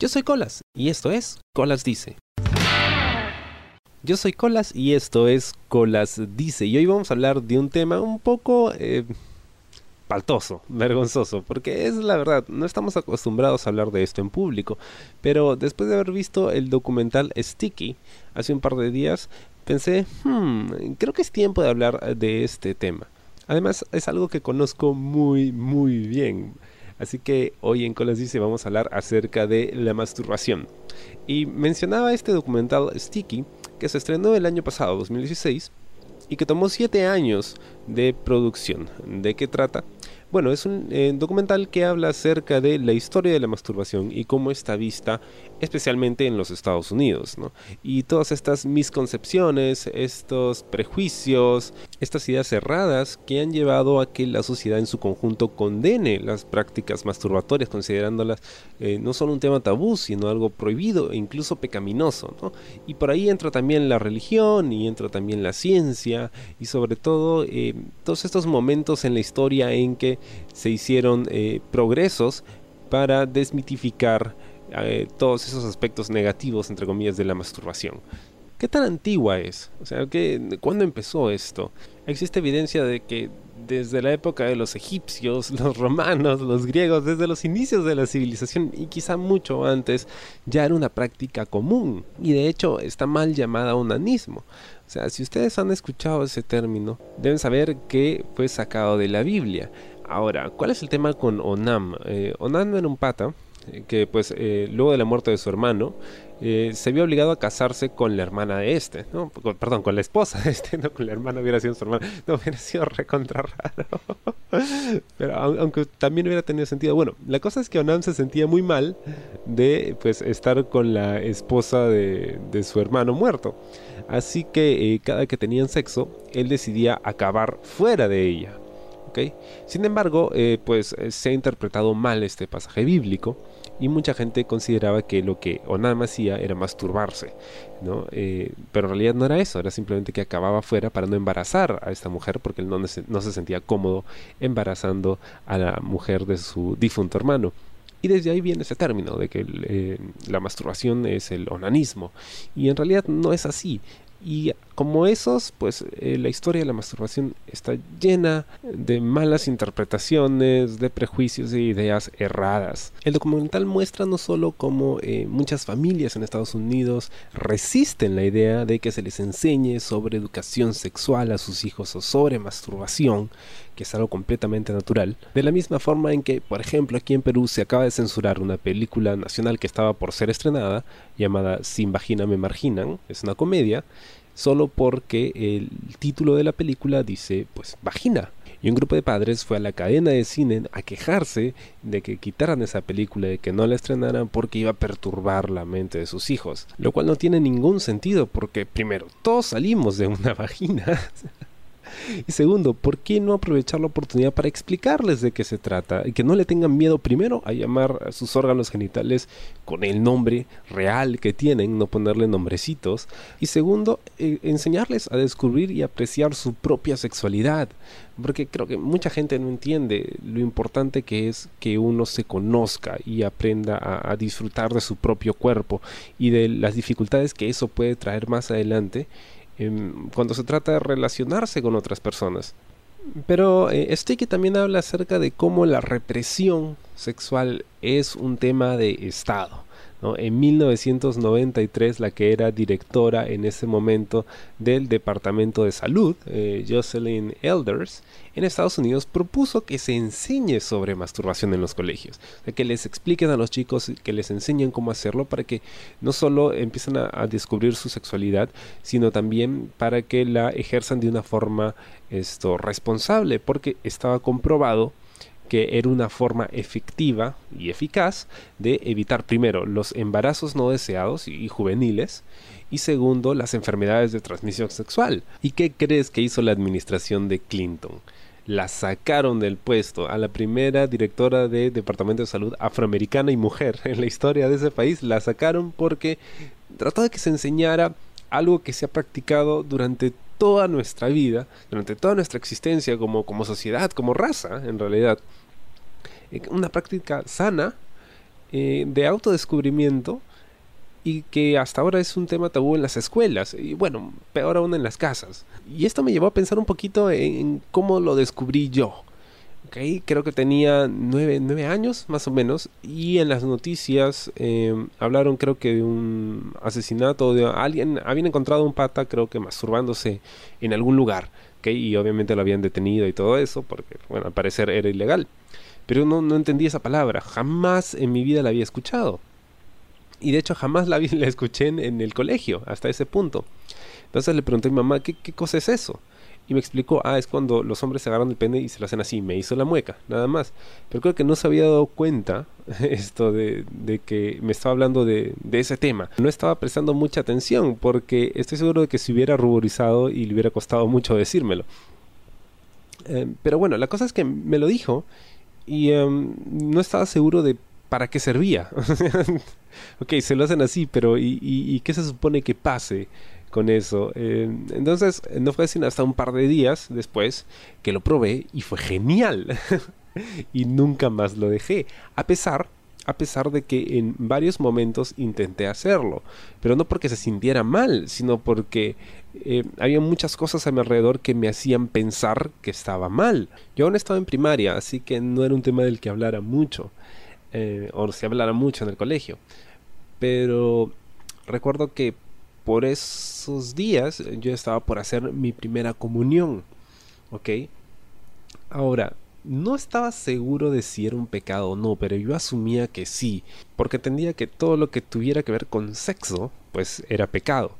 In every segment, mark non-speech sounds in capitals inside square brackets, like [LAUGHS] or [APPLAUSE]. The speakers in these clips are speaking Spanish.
Yo soy Colas y esto es Colas Dice. Yo soy Colas y esto es Colas Dice. Y hoy vamos a hablar de un tema un poco eh, paltoso, vergonzoso, porque es la verdad, no estamos acostumbrados a hablar de esto en público. Pero después de haber visto el documental Sticky hace un par de días, pensé, hmm, creo que es tiempo de hablar de este tema. Además, es algo que conozco muy, muy bien. Así que hoy en Colas Dice vamos a hablar acerca de la masturbación. Y mencionaba este documental Sticky que se estrenó el año pasado, 2016, y que tomó 7 años de producción. ¿De qué trata? Bueno, es un eh, documental que habla acerca de la historia de la masturbación y cómo está vista especialmente en los Estados Unidos, ¿no? Y todas estas misconcepciones, estos prejuicios, estas ideas cerradas que han llevado a que la sociedad en su conjunto condene las prácticas masturbatorias, considerándolas eh, no solo un tema tabú, sino algo prohibido e incluso pecaminoso, ¿no? Y por ahí entra también la religión y entra también la ciencia y sobre todo eh, todos estos momentos en la historia en que se hicieron eh, progresos para desmitificar eh, todos esos aspectos negativos, entre comillas, de la masturbación. ¿Qué tan antigua es? O sea, ¿cuándo empezó esto? Existe evidencia de que desde la época de los egipcios, [LAUGHS] los romanos, los griegos, desde los inicios de la civilización y quizá mucho antes, ya era una práctica común. Y de hecho está mal llamada onanismo. O sea, si ustedes han escuchado ese término, deben saber que fue sacado de la Biblia. Ahora, ¿cuál es el tema con Onam? Eh, Onam era un pata que pues eh, luego de la muerte de su hermano eh, se vio obligado a casarse con la hermana de este, ¿no? perdón, con la esposa de este, no con la hermana hubiera sido su hermana, no hubiera sido recontra raro. [LAUGHS] Pero aunque también hubiera tenido sentido. Bueno, la cosa es que Onam se sentía muy mal de pues estar con la esposa de, de su hermano muerto. Así que eh, cada que tenían sexo, él decidía acabar fuera de ella. Sin embargo, pues se ha interpretado mal este pasaje bíblico y mucha gente consideraba que lo que Onam hacía era masturbarse, ¿no? Eh, pero en realidad no era eso, era simplemente que acababa fuera para no embarazar a esta mujer porque él no, no se sentía cómodo embarazando a la mujer de su difunto hermano. Y desde ahí viene ese término de que la masturbación es el onanismo. Y en realidad no es así. Y como esos, pues eh, la historia de la masturbación está llena de malas interpretaciones, de prejuicios e ideas erradas. El documental muestra no solo cómo eh, muchas familias en Estados Unidos resisten la idea de que se les enseñe sobre educación sexual a sus hijos o sobre masturbación, que es algo completamente natural, de la misma forma en que, por ejemplo, aquí en Perú se acaba de censurar una película nacional que estaba por ser estrenada, llamada Sin Vagina me marginan, es una comedia, solo porque el título de la película dice, pues, vagina. Y un grupo de padres fue a la cadena de cine a quejarse de que quitaran esa película, de que no la estrenaran porque iba a perturbar la mente de sus hijos. Lo cual no tiene ningún sentido porque, primero, todos salimos de una [LAUGHS] vagina. Y segundo, ¿por qué no aprovechar la oportunidad para explicarles de qué se trata? Y que no le tengan miedo primero a llamar a sus órganos genitales con el nombre real que tienen, no ponerle nombrecitos. Y segundo, eh, enseñarles a descubrir y apreciar su propia sexualidad. Porque creo que mucha gente no entiende lo importante que es que uno se conozca y aprenda a, a disfrutar de su propio cuerpo y de las dificultades que eso puede traer más adelante cuando se trata de relacionarse con otras personas. Pero eh, Sticky también habla acerca de cómo la represión sexual es un tema de Estado. En 1993, la que era directora en ese momento del Departamento de Salud, eh, Jocelyn Elders, en Estados Unidos propuso que se enseñe sobre masturbación en los colegios, que les expliquen a los chicos, que les enseñen cómo hacerlo para que no solo empiecen a, descubrir su sexualidad, sino también para que la ejerzan de una forma esto, responsable, porque estaba comprobado que era una forma efectiva y eficaz de evitar primero los embarazos no deseados y juveniles y segundo las enfermedades de transmisión sexual. ¿Y qué crees que hizo la administración de Clinton? La sacaron del puesto a la primera directora de Departamento de Salud afroamericana y mujer [LAUGHS] en la historia de ese país. La sacaron porque trató de que se enseñara algo que se ha practicado durante toda nuestra vida, durante toda nuestra existencia como, como sociedad, como raza, en realidad. Eh, una práctica sana eh, de autodescubrimiento y que hasta ahora es un tema tabú en las escuelas y bueno, peor aún en las casas. Y esto me llevó a pensar un poquito en cómo lo descubrí yo. Okay, creo que tenía nueve, años más o menos y en las noticias eh, hablaron creo que de un asesinato de alguien habían encontrado un pata creo que masturbándose en algún lugar okay, y obviamente lo habían detenido y todo eso porque bueno al parecer era ilegal. Pero no, no entendí esa palabra jamás en mi vida la había escuchado. Y de hecho jamás la, [LAUGHS] la escuché en, el colegio hasta ese punto. Entonces le pregunté a mi mamá qué, qué cosa es eso y me explicó, ah, es cuando los hombres se agarran el pene y se lo hacen así, me hizo la mueca, nada más. Pero creo que no se había dado cuenta [LAUGHS] esto de, de que me estaba hablando de, de, ese tema. No estaba prestando mucha atención porque estoy seguro de que se hubiera ruborizado y le hubiera costado mucho decírmelo. Eh, pero bueno, la cosa es que me lo dijo y em, no estaba seguro de para qué servía. [LAUGHS] ok, se lo hacen así, pero ¿y, qué se supone que pase? Con eso. Entonces, no fue sino hasta un par de días después que lo probé y fue genial. [LAUGHS] y nunca más lo dejé. A pesar, a pesar de que en varios momentos intenté hacerlo. Pero no porque se sintiera mal, sino porque eh, había muchas cosas a mi alrededor que me hacían pensar que estaba mal. Yo aún estaba en primaria, así que no era un tema del que hablara mucho. Eh, o se hablara mucho en el colegio. Pero recuerdo que por esos días yo estaba por hacer mi primera comunión. ¿Ok? Ahora, no estaba seguro de si era un pecado o no, pero yo asumía que sí, porque entendía que todo lo que tuviera que ver con sexo, pues era pecado.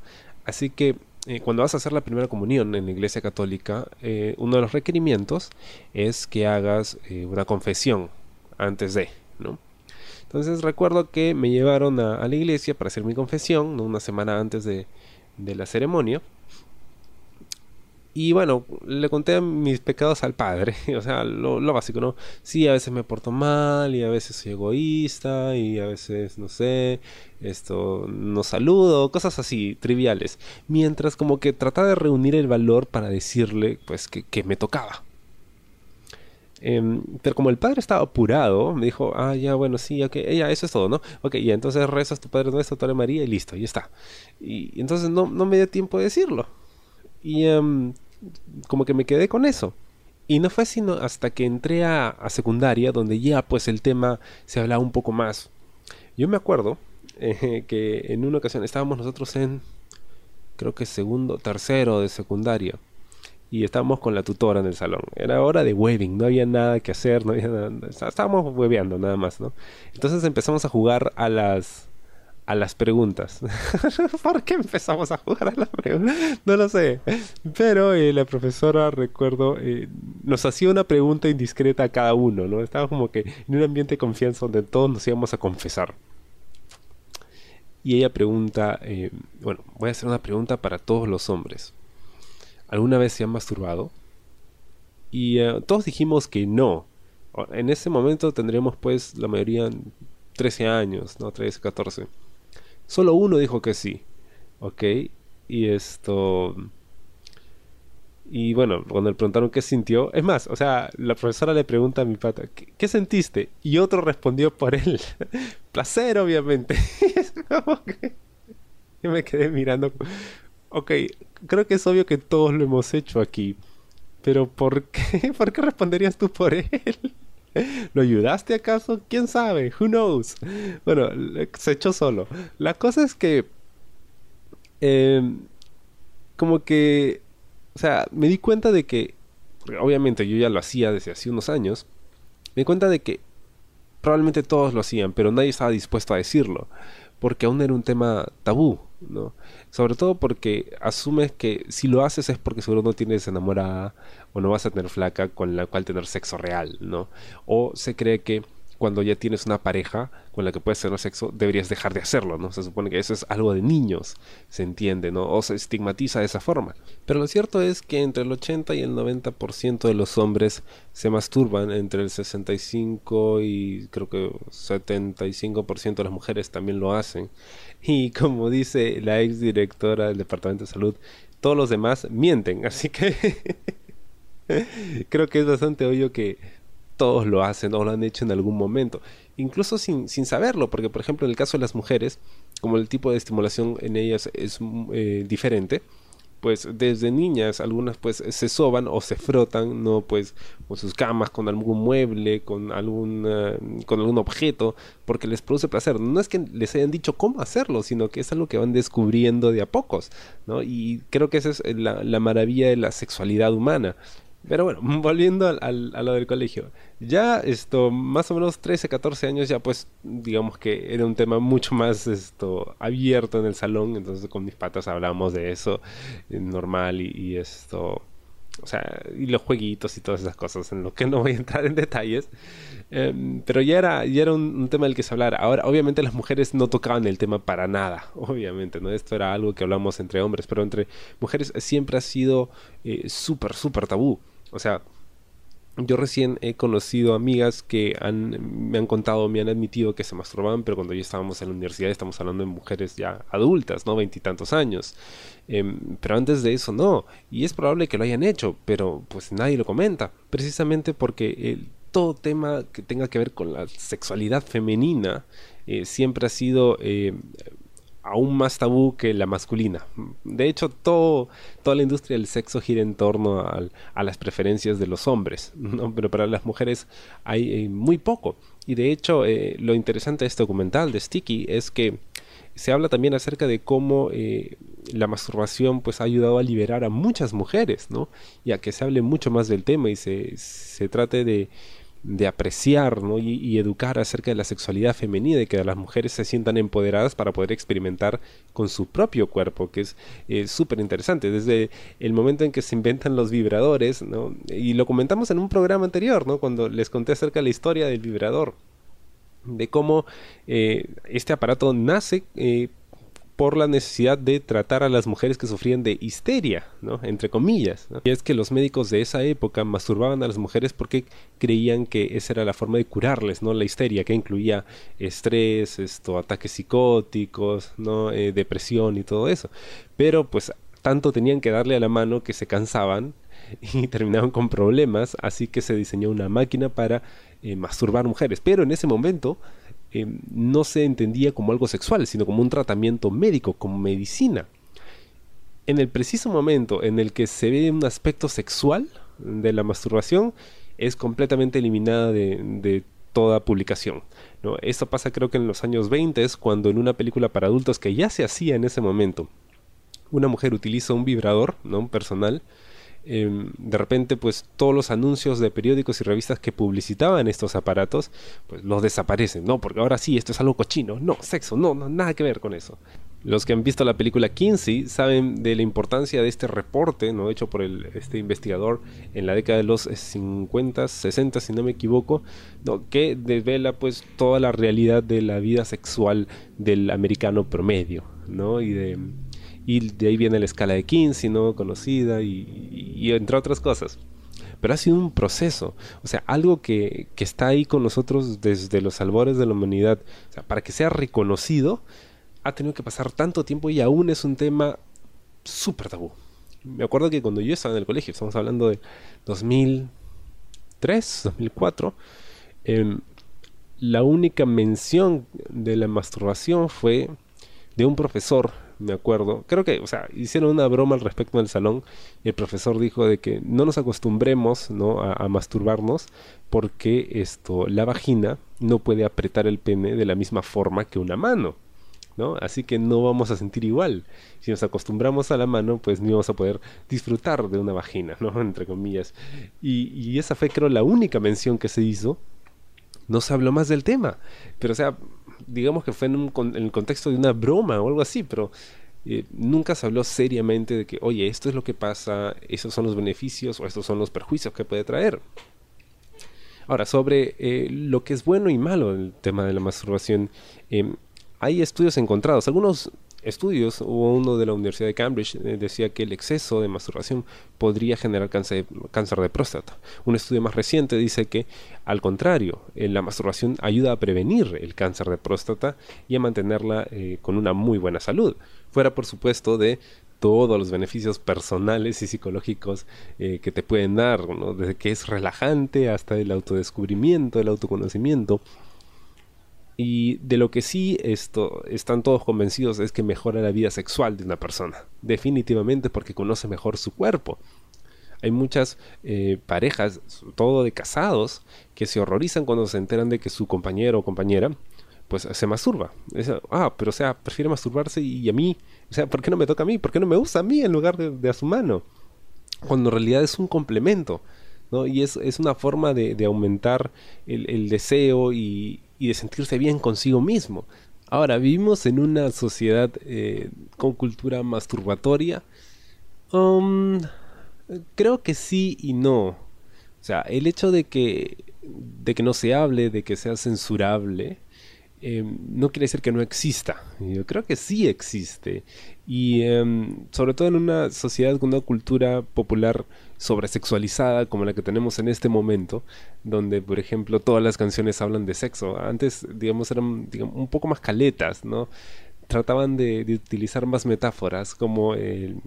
Así que eh, cuando vas a hacer la primera comunión en la iglesia católica, eh, uno de los requerimientos es que hagas eh, una confesión antes de, ¿no? Entonces recuerdo que me llevaron a, la iglesia para hacer mi confesión, una semana antes de, la ceremonia. Y bueno, le conté mis pecados al padre, [LAUGHS] o sea, lo, básico, ¿no? Sí, a veces me porto mal y a veces soy egoísta y a veces, no sé, esto, no saludo, cosas así, triviales. Mientras como que trataba de reunir el valor para decirle, pues, que, que me tocaba. Em, pero como el padre estaba apurado, me dijo, ah, ya, bueno, sí, ok, ya, eso es todo, ¿no? Ok, ya, entonces rezas tu Padre Nuestro, Padre María y listo, y está. Y, entonces no, no, me dio tiempo de decirlo. Y em, como que me quedé con eso. Y no fue sino hasta que entré a, secundaria, donde ya pues el tema se hablaba un poco más. Yo me acuerdo eh, [LAUGHS] que en una ocasión estábamos nosotros en, creo que segundo, tercero de secundaria y estábamos con la tutora en el salón. Era hora de webbing, no había nada que hacer, no había nada, estábamos webeando nada más, ¿no? Entonces empezamos a jugar a las a las preguntas. [LAUGHS] ¿Por qué empezamos a jugar a las preguntas? No lo sé. Pero eh, la profesora, recuerdo, eh, nos hacía una pregunta indiscreta a cada uno, ¿no? Estaba como que en un ambiente de confianza donde todos nos íbamos a confesar. Y ella pregunta, eh, bueno, voy a hacer una pregunta para todos los hombres. ¿Alguna vez se han masturbado? Y eh, todos dijimos que no. En ese momento tendríamos pues la mayoría 13 años, ¿no? 13, 14. Solo uno dijo que sí. ¿Ok? Y esto... Y bueno, cuando le preguntaron qué sintió, es más, o sea, la profesora le pregunta a mi pata, ¿qué, sentiste? Y otro respondió por él, [LAUGHS] placer, obviamente. [LAUGHS] y me quedé mirando Ok, creo que es obvio que todos lo hemos hecho aquí. Pero ¿por qué? [LAUGHS] ¿Por qué responderías tú por él? [LAUGHS] ¿Lo ayudaste acaso? ¿Quién sabe? Who knows? Bueno, se echó solo. La cosa es que... Em, como que... O sea, me di cuenta de que... Obviamente yo ya lo hacía desde hace unos años. Me di cuenta de que probablemente todos lo hacían, pero nadie estaba dispuesto a decirlo. Porque aún era un tema tabú, ¿no? Sobre todo porque asumes que si lo haces es porque seguro no tienes enamorada o no vas a tener flaca con la cual tener sexo real, ¿no? O se cree que cuando ya tienes una pareja con la que puedes tener sexo, deberías dejar de hacerlo, ¿no? Se supone que eso es algo de niños, se entiende, ¿no? O se estigmatiza de esa forma. Pero lo cierto es que entre el 80 y el 90% de los hombres se masturban, entre el 65 y creo que 75% de las mujeres también lo hacen. Y como dice la ex directora del Departamento de Salud, todos los demás mienten, así que [LAUGHS] creo que es bastante obvio que todos lo hacen o lo han hecho en algún momento, incluso sin, sin saberlo, porque por ejemplo en el caso de las mujeres, como el tipo de estimulación en ellas es eh, diferente, pues desde niñas algunas pues se soban o se frotan no pues con sus camas con algún mueble con algún con algún objeto porque les produce placer. No es que les hayan dicho cómo hacerlo sino que es algo que van descubriendo de a pocos no y creo que esa es la, la maravilla de la sexualidad humana pero bueno, [LAUGHS] volviendo al, a lo del colegio. Ya esto, más o menos 13, 14 años, ya pues digamos que era un tema mucho más esto abierto en el salón. Entonces con mis patas hablábamos de eso eh, normal y, esto... O sea, y los jueguitos y todas esas cosas en lo que no voy a entrar en detalles. Em, pero ya era, ya era un, tema del que se hablara. Ahora, obviamente las mujeres no tocaban el tema para nada, [LAUGHS] obviamente, ¿no? Esto era algo que hablamos entre hombres, pero entre mujeres siempre ha sido eh, súper, súper tabú. O sea, yo recién he conocido amigas que han, me han contado, me han admitido que se masturbaban, pero cuando ya estábamos en la universidad estamos hablando de mujeres ya adultas, ¿no? Veintitantos años. Em, pero antes de eso no. Y es probable que lo hayan hecho, pero pues nadie lo comenta. Precisamente porque todo tema que tenga que ver con la sexualidad femenina eh, siempre ha sido eh, aún más tabú que la masculina. De hecho, todo, toda la industria del sexo gira en torno a las preferencias de los hombres, pero para las mujeres hay eh, muy poco. Y de hecho, lo interesante de este documental de Sticky es que se habla también acerca de cómo la masturbación pues ha ayudado a liberar a muchas mujeres, ¿no? Y a que se hable mucho más del tema y se, se trate de de apreciar y, educar acerca de la sexualidad femenina y que las mujeres se sientan empoderadas para poder experimentar con su propio cuerpo, que es eh, súper interesante. Desde el momento en que se inventan los vibradores, y lo comentamos en un programa anterior, ¿no? cuando les conté acerca de la historia del vibrador, de cómo eh, este aparato nace eh, por la necesidad de tratar a las mujeres que sufrían de histeria, ¿no? entre comillas. Y es que los médicos de esa época masturbaban a las mujeres porque creían que esa era la forma de curarles, ¿no? La histeria, que incluía estrés, esto, ataques psicóticos. Eh, depresión y todo eso. Pero pues tanto tenían que darle a la mano que se cansaban [LAUGHS] y terminaban con problemas, así que se diseñó una máquina para eh, masturbar mujeres. Pero en ese momento eh, no se entendía como algo sexual, sino como un tratamiento médico, como medicina. En el preciso momento en el que se ve un aspecto sexual de la masturbación, es completamente eliminada de, toda publicación. ¿no? Esto pasa creo que en los años 20, cuando en una película para adultos que ya se hacía en ese momento, una mujer utiliza un vibrador, ¿no? personal, Em, de repente pues todos los anuncios de periódicos y revistas que publicitaban estos aparatos pues los desaparecen, no, porque ahora sí, esto es algo cochino, no, sexo, no, no nada que ver con eso. Los que han visto la película Kinsey saben de la importancia de este reporte, ¿no? hecho por este investigador en la década de los 50, 60, si no me equivoco, que desvela pues toda la realidad de la vida sexual del americano promedio, ¿no? Y de y de ahí viene la escala de Kinsey, ¿no? Conocida y, entre otras cosas. Pero ha sido un proceso, o sea, algo que, que, está ahí con nosotros desde los albores de la humanidad. O sea, para que sea reconocido, ha tenido que pasar tanto tiempo y aún es un tema súper tabú. Me acuerdo que cuando yo estaba en el colegio, estamos hablando de 2003, 2004, em, la única mención de la masturbación fue de un profesor me acuerdo. Creo que, o sea, hicieron una broma al respecto en el salón y el profesor dijo de que no nos acostumbremos, ¿no? A, masturbarnos porque esto, la vagina no puede apretar el pene de la misma forma que una mano. ¿no? Así que no vamos a sentir igual. Si nos acostumbramos a la mano, pues no vamos a poder disfrutar de una vagina, ¿no? [LAUGHS] Entre comillas. Y, y esa fue, creo, la única mención que se hizo. No se habló más del tema. Pero, o sea, digamos que fue en, el contexto de una broma o algo así, pero eh, nunca se habló seriamente de que, oye, esto es lo que pasa, esos son los beneficios o estos son los perjuicios que puede traer. Ahora, sobre eh, lo que es bueno y malo el tema de la masturbación, em, hay estudios encontrados. Algunos estudios, hubo uno de la Universidad de Cambridge, eh, decía que el exceso de masturbación podría generar cáncer, de próstata. Un estudio más reciente dice que, al contrario, eh, la masturbación ayuda a prevenir el cáncer de próstata y a mantenerla eh, con una muy buena salud. Fuera, por supuesto, de todos los beneficios personales y psicológicos que te pueden dar, desde que es relajante hasta el autodescubrimiento, el autoconocimiento. Y de lo que sí esto, están todos convencidos es que mejora la vida sexual de una persona. Definitivamente porque conoce mejor su cuerpo. Hay muchas eh, parejas, todo de casados, que se horrorizan cuando se enteran de que su compañero o compañera pues se masturba. ah, pero o sea, prefiere masturbarse y, a mí, o sea, ¿por qué no me toca a mí? ¿Por qué no me usa a mí en lugar de, a su mano? Cuando en realidad es un complemento, ¿no? Y es, es una forma de, de aumentar el, el deseo y, y de sentirse bien consigo mismo. Ahora, vivimos en una sociedad eh, con cultura masturbatoria. Um, creo que sí y no. O sea, el hecho de que, de que no se hable, de que sea censurable, Em, no quiere decir que no exista. Yo creo que sí existe. Y em, sobre todo en una sociedad con una cultura popular sobresexualizada como la que tenemos en este momento, donde, por ejemplo, todas las canciones hablan de sexo. Antes, digamos, eran un poco más caletas, ¿no? Trataban de, utilizar más metáforas, como el,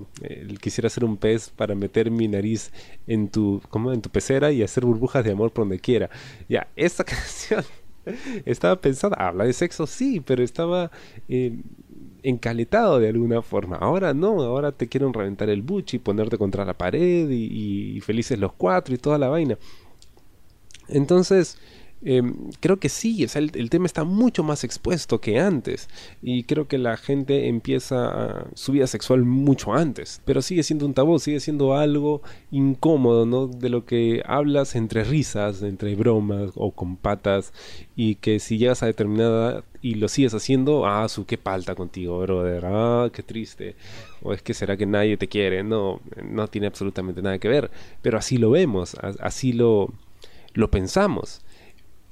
quisiera ser un pez para meter mi nariz en tu, como en tu pecera y hacer burbujas de amor por donde quiera. Ya, esta [LAUGHS] canción estaba pensando, habla de sexo, sí, pero estaba eh, encaletado de alguna forma. Ahora no, ahora te quieren reventar el buchi, ponerte contra la pared y, y felices los cuatro y toda la vaina. Entonces, Em, creo que sí, el, tema está mucho más expuesto que antes y creo que la gente empieza su vida sexual mucho antes, pero sigue siendo un tabú, sigue siendo algo incómodo, ¿no? De lo que hablas entre risas, entre bromas o con patas y que si llegas a determinada y lo sigues haciendo, ah, su qué palta contigo, brother, ah, qué triste, o es que será que nadie te quiere, no, no tiene absolutamente nada que ver, pero así lo vemos, así lo, lo pensamos.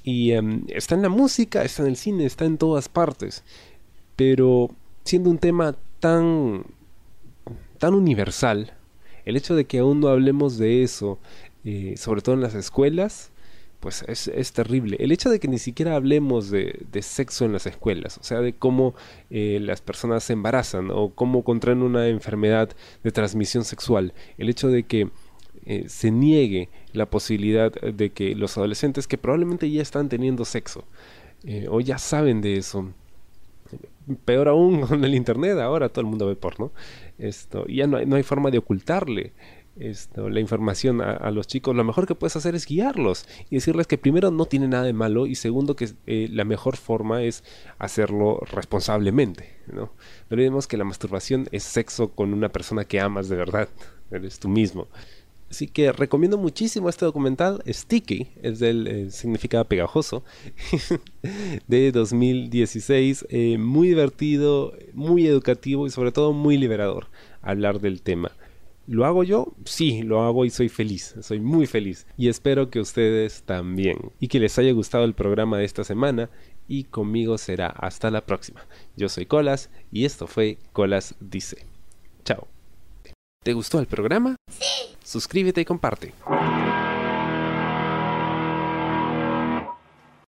Y em, está en la música, está en el cine, está en todas partes. Pero siendo un tema tan, tan universal, el hecho de que aún no hablemos de eso, eh, sobre todo en las escuelas, pues es, terrible. El hecho de que ni siquiera hablemos de, sexo en las escuelas, o sea, de cómo eh, las personas se embarazan o cómo contraen una enfermedad de transmisión sexual, el hecho de que eh, se niegue la posibilidad de que los adolescentes que probablemente ya están teniendo sexo eh, o ya saben de eso, peor aún [LAUGHS] con el internet, ahora todo el mundo ve porno, esto, ya no hay, no hay forma de ocultarle esto, la información a, los chicos, lo mejor que puedes hacer es guiarlos y decirles que primero no tiene nada de malo y segundo que eh, la mejor forma es hacerlo responsablemente. ¿no? no olvidemos que la masturbación es sexo con una persona que amas de verdad, eres tú mismo. Así que recomiendo muchísimo este documental, Sticky, es del eh, significado pegajoso, [LAUGHS] de 2016, eh, muy divertido, muy educativo y sobre todo muy liberador hablar del tema. ¿Lo hago yo? Sí, lo hago y soy feliz, soy muy feliz y espero que ustedes también y que les haya gustado el programa de esta semana y conmigo será hasta la próxima. Yo soy Colas y esto fue Colas Dice. Chao. ¿Te gustó el programa? Sí suscríbete y comparte.